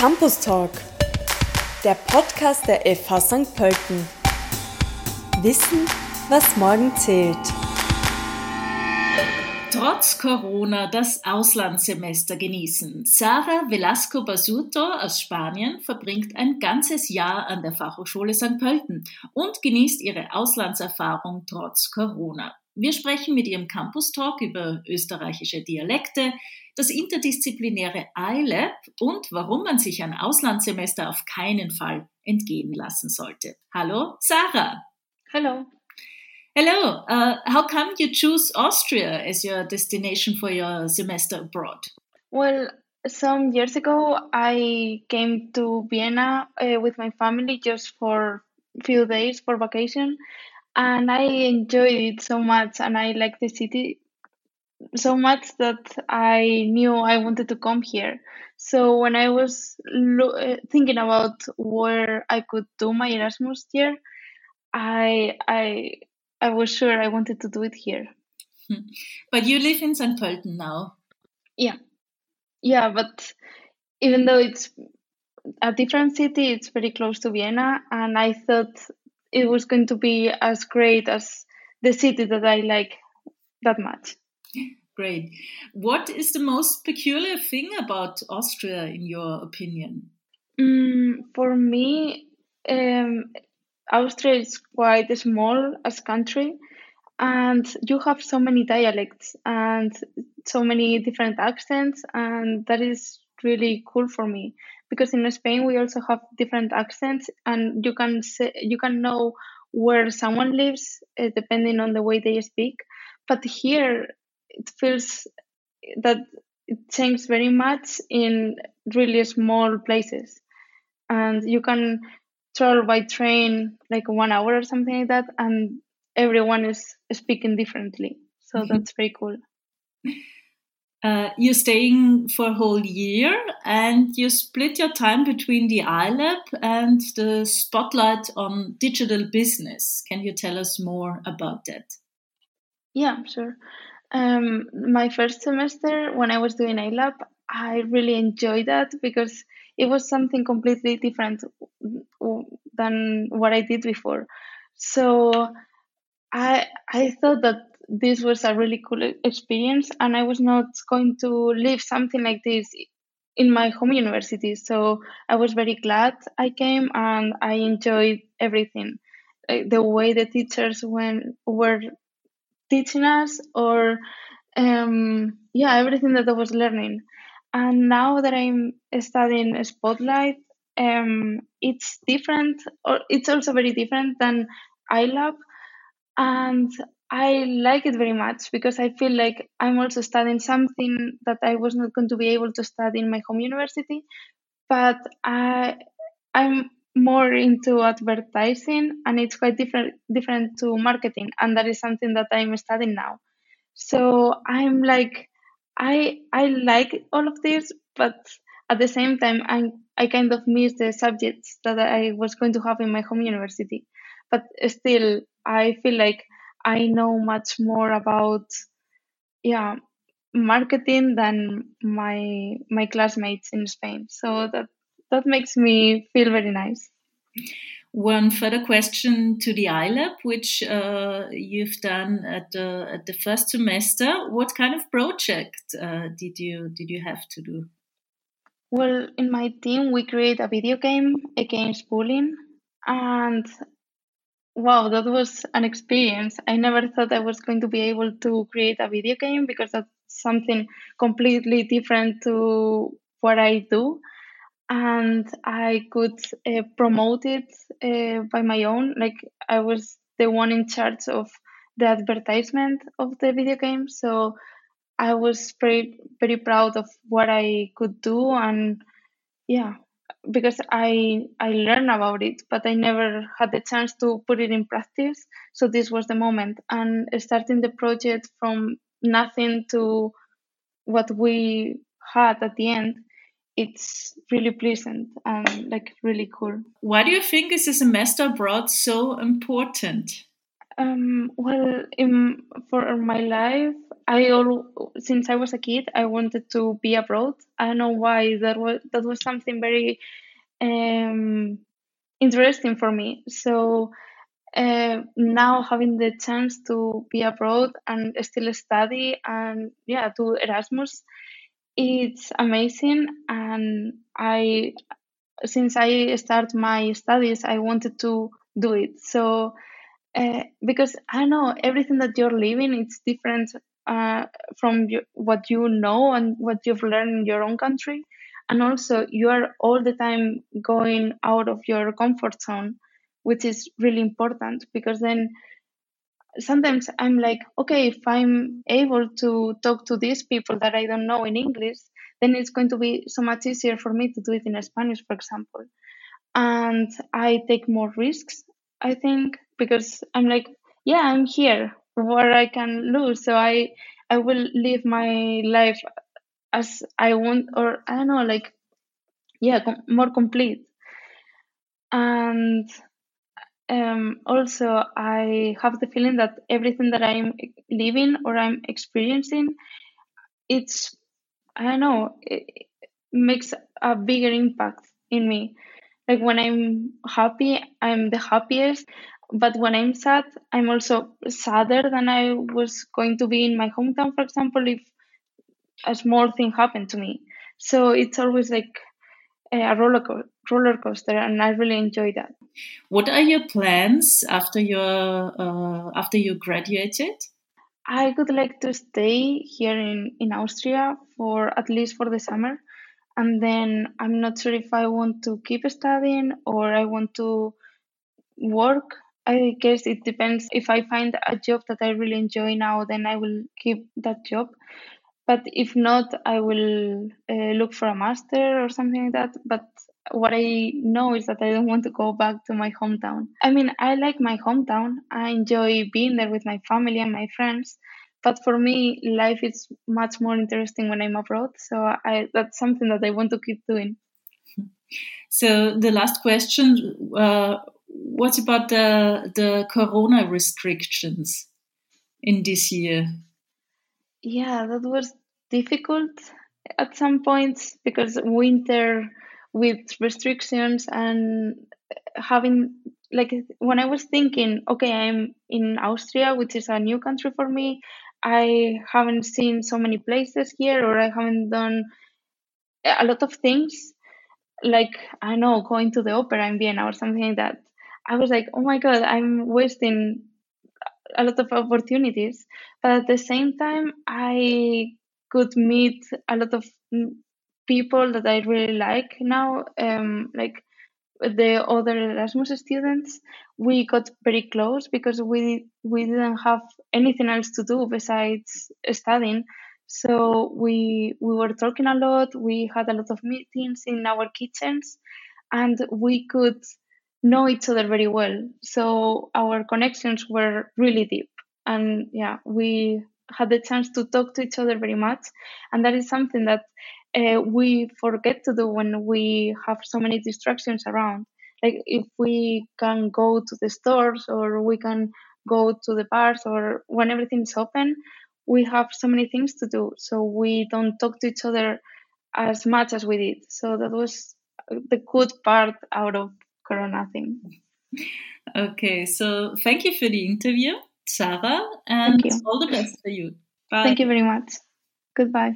Campus Talk, der Podcast der FH St. Pölten. Wissen, was morgen zählt. Trotz Corona das Auslandssemester genießen. Sara Velasco Basuto aus Spanien verbringt ein ganzes Jahr an der Fachhochschule St. Pölten und genießt ihre Auslandserfahrung trotz Corona. Wir sprechen mit ihrem Campus Talk über österreichische Dialekte, das interdisziplinäre iLab und warum man sich ein Auslandssemester auf keinen Fall entgehen lassen sollte. Hallo, Sarah. Hello. Hello. Uh, how come you choose Austria as your destination for your semester abroad? Well, some years ago, I came to Vienna uh, with my family just for a few days for vacation, and I enjoyed it so much, and I like the city so much that I knew I wanted to come here. So when I was lo- uh, thinking about where I could do my Erasmus year, I I I was sure I wanted to do it here. But you live in St. Pölten now. Yeah, yeah, but even though it's a different city, it's very close to Vienna, and I thought it was going to be as great as the city that I like that much. Great. What is the most peculiar thing about Austria, in your opinion? Mm, for me, um, Austria is quite small as country, and you have so many dialects and so many different accents, and that is really cool for me because in Spain we also have different accents, and you can say, you can know where someone lives uh, depending on the way they speak. But here, it feels that it changes very much in really small places, and you can travel by train like one hour or something like that, and everyone is speaking differently. So that's very cool. Uh, you're staying for a whole year and you split your time between the iLab and the spotlight on digital business. Can you tell us more about that? Yeah, sure. Um, my first semester, when I was doing iLab, I really enjoyed that because it was something completely different than what I did before. So I I thought that this was a really cool experience, and I was not going to live something like this in my home university. So I was very glad I came, and I enjoyed everything, like the way the teachers when were teaching us, or um, yeah, everything that I was learning. And now that I'm studying Spotlight, um, it's different, or it's also very different than iLab, and I like it very much because I feel like I'm also studying something that I was not going to be able to study in my home university, but I I'm more into advertising and it's quite different different to marketing and that is something that I'm studying now. So I'm like I I like all of this, but at the same time I I kind of miss the subjects that I was going to have in my home university. But still I feel like I know much more about yeah marketing than my my classmates in Spain. So that that makes me feel very nice. One further question to the iLab, which uh, you've done at the at the first semester. What kind of project uh, did you did you have to do? Well, in my team, we create a video game against bullying, and wow, that was an experience. I never thought I was going to be able to create a video game because that's something completely different to what I do. And I could uh, promote it uh, by my own. Like, I was the one in charge of the advertisement of the video game. So I was very, very proud of what I could do. And yeah, because I I learned about it, but I never had the chance to put it in practice. So this was the moment, and starting the project from nothing to what we had at the end, it's really pleasant and like really cool. Why do you think is a semester abroad so important? Um, well, in for my life, I all since I was a kid, I wanted to be abroad. I don't know why that was that was something very um, interesting for me. So uh, now having the chance to be abroad and still study and yeah, do Erasmus, it's amazing. And I, since I start my studies, I wanted to do it. So uh, because I know everything that you're living, it's different uh, from your, what you know and what you've learned in your own country. And also, you are all the time going out of your comfort zone, which is really important because then sometimes I'm like, okay, if I'm able to talk to these people that I don't know in English, then it's going to be so much easier for me to do it in Spanish, for example. And I take more risks, I think, because I'm like, yeah, I'm here. What I can lose, so I I will live my life as I want, or I don't know, like yeah, com- more complete. And um, also, I have the feeling that everything that I'm living or I'm experiencing, it's I don't know, it makes a bigger impact in me. Like when I'm happy, I'm the happiest but when I'm sad, I'm also sadder than I was going to be in my hometown, for example, if a small thing happened to me. So it's always like a roller, co- roller coaster, and I really enjoy that. What are your plans after your uh, after you graduated? I would like to stay here in, in Austria for at least for the summer, and then I'm not sure if I want to keep studying or I want to work I guess it depends. If I find a job that I really enjoy now, then I will keep that job. But if not, I will uh, look for a master or something like that. But what I know is that I don't want to go back to my hometown. I mean, I like my hometown. I enjoy being there with my family and my friends. But for me, life is much more interesting when I'm abroad. So I, that's something that I want to keep doing. So the last question: uh, what about the the corona restrictions in this year? Yeah, that was difficult at some points because winter with restrictions and having like when I was thinking, okay, I'm in Austria, which is a new country for me. I haven't seen so many places here, or I haven't done a lot of things, like I know going to the opera in Vienna or something like that. I was like, oh my god, I'm wasting a lot of opportunities. But at the same time, I could meet a lot of people that I really like now, um, like the other Erasmus students. We got very close because we we didn't have anything else to do besides studying. So we we were talking a lot. We had a lot of meetings in our kitchens, and we could know each other very well. So our connections were really deep. And yeah, we had the chance to talk to each other very much. And that is something that uh, we forget to do when we have so many distractions around. Like if we can go to the stores or we can go to the bars or when everything's open, we have so many things to do. So we don't talk to each other as much as we did. So that was the good part out of Corona thing. Okay, so thank you for the interview, Sara, and all the best for you. Bye. Thank you very much. Goodbye.